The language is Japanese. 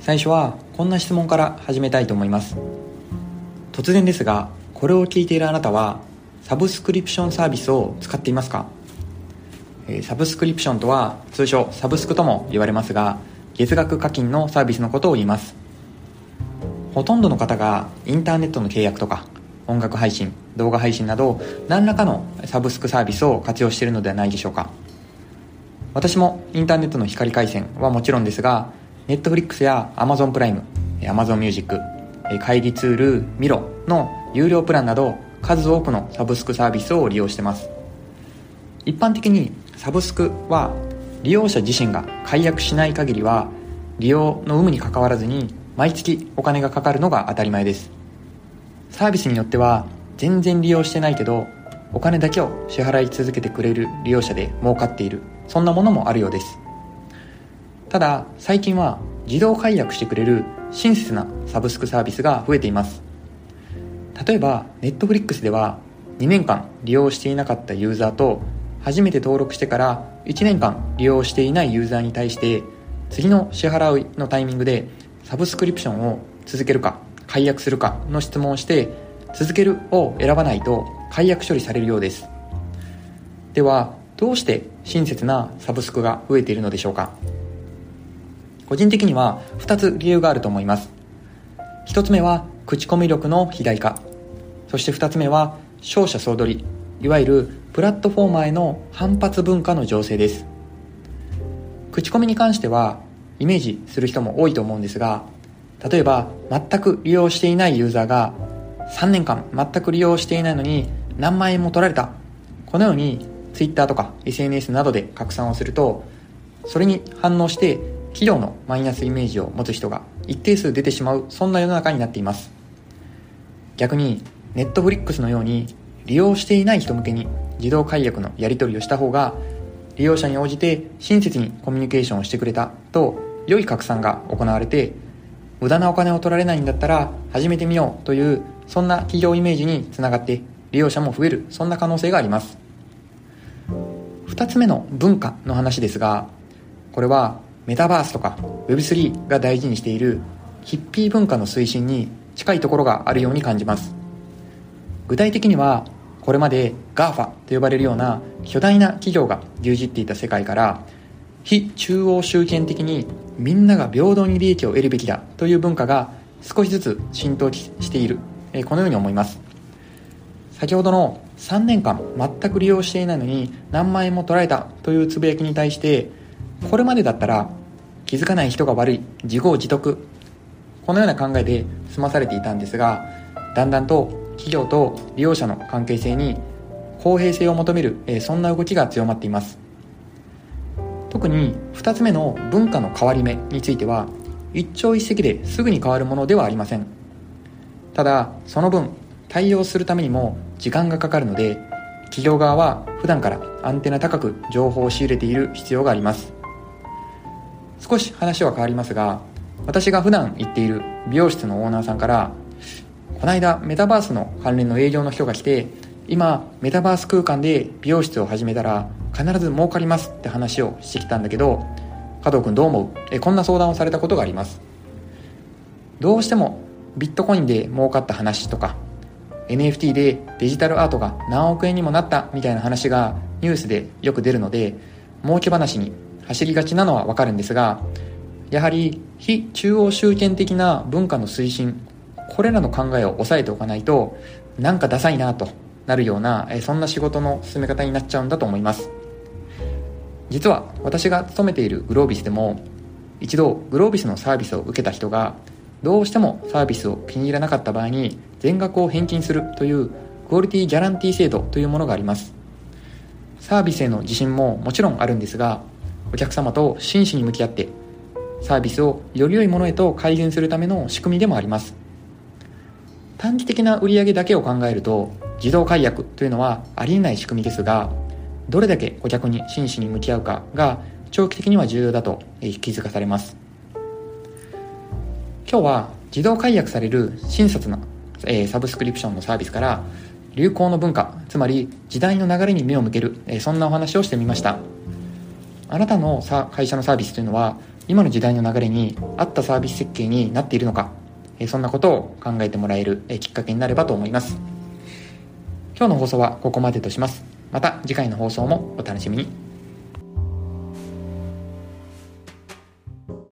最初はこんな質問から始めたいと思います。突然ですがこれを聞いているあなたはサブスクリプションサービスを使っていますか？サブスクリプションとは通称サブスクとも言われますが月額課金のサービスのことを言います。ほとんどの方がインターネットの契約とか音楽配信動画配信など何らかのサブスクサービスを活用しているのではないでしょうか。私もインターネットの光回線はもちろんですが Netflix や Amazon プライム Amazon Music 会議ツールミロの有料プランなど数多くのサブスクサービスを利用してます。一般的にサブスクは利用者自身が解約しない限りは利用の有無にかかわらずに毎月お金がかかるのが当たり前です。サービスによっては全然利用してないけどお金だけを支払い続けてくれる利用者で儲かっている。そんなものもあるようです。ただ最近は自動解約してくれる親切なサブスクサービスが増えています。例えば Netflix では2年間利用していなかったユーザーと初めて登録してから1年間利用していないユーザーに対して次の支払いのタイミングでサブスクリプションを続けるか解約するかの質問をして続けるを選ばないと解約処理されるようです。ではどうして親切なサブスクが増えているのでしょうか？個人的には2つ理由があると思います。1つ目は口コミ力の肥大化。そして2つ目は勝者総取り。いわゆるプラットフォーマーへの反発文化の醸成です。口コミに関してはイメージする人も多いと思うんですが例えば全く利用していないユーザーが3年間全く利用していないのに何万円も取られた。このように Twitter とか SNS などで拡散をするとそれに反応して企業のマイナスイメージを持つ人が一定数出てしまうそんな世の中になっています。逆に Netflix のように利用していない人向けに自動解約のやり取りをした方が利用者に応じて親切にコミュニケーションをしてくれたと良い拡散が行われて無駄なお金を取られないんだったら始めてみようというそんな企業イメージにつながって利用者も増えるそんな可能性があります。2つ目の文化の話ですがこれはメタバースとか Web3 が大事にしているヒッピー文化の推進に近いところがあるように感じます。具体的にはこれまで GAFA と呼ばれるような巨大な企業が牛耳っていた世界から非中央集権的にみんなが平等に利益を得るべきだという文化が少しずつ浸透しているこのように思います。先ほどの3年間全く利用していないのに何万円も取られたというつぶやきに対してこれまでだったら気づかない人が悪い自業自得。このような考えで済まされていたんですがだんだんと企業と利用者の関係性に公平性を求めるそんな動きが強まっています。特に2つ目の文化の変わり目については一朝一夕ですぐに変わるものではありません。ただその分対応するためにも時間がかかるので企業側は普段からアンテナ高く情報を仕入れている必要があります。少し話は変わりますが私が普段行っている美容室のオーナーさんからこの間メタバースの関連の営業の人が来て今メタバース空間で美容室を始めたら必ず儲かりますって話をしてきたんだけど加藤君どう思う？えこんな相談をされたことがあります。どうしてもビットコインで儲かった話とか NFT でデジタルアートが何億円にもなったみたいな話がニュースでよく出るので儲け話に走りがちなのはわかるんですがやはり非中央集権的な文化の推進これらの考えを抑えておかないとなんかダサいなとなるようなそんな仕事の進め方になっちゃうんだと思います。実は私が勤めているグロービスでも一度グロービスのサービスを受けた人がどうしてもサービスを気に入らなかった場合に全額を返金するというクオリティギャランティー制度というものがあります。サービスへの自信ももちろんあるんですがお客様と真摯に向き合ってサービスをより良いものへと改善するための仕組みでもあります。短期的な売上だけを考えると自動解約というのはありえない仕組みですがどれだけ顧客に真摯に向き合うかが長期的には重要だと気づかされます。今日は自動解約される親切な、えサブスクリプションのサービスから流行の文化つまり時代の流れに目を向ける、えそんなお話をしてみました。あなたのさ会社のサービスというのは今の時代の流れに合ったサービス設計になっているのか、えそんなことを考えてもらえる、えきっかけになればと思います。今日の放送はここまでとします。また次回の放送もお楽しみに。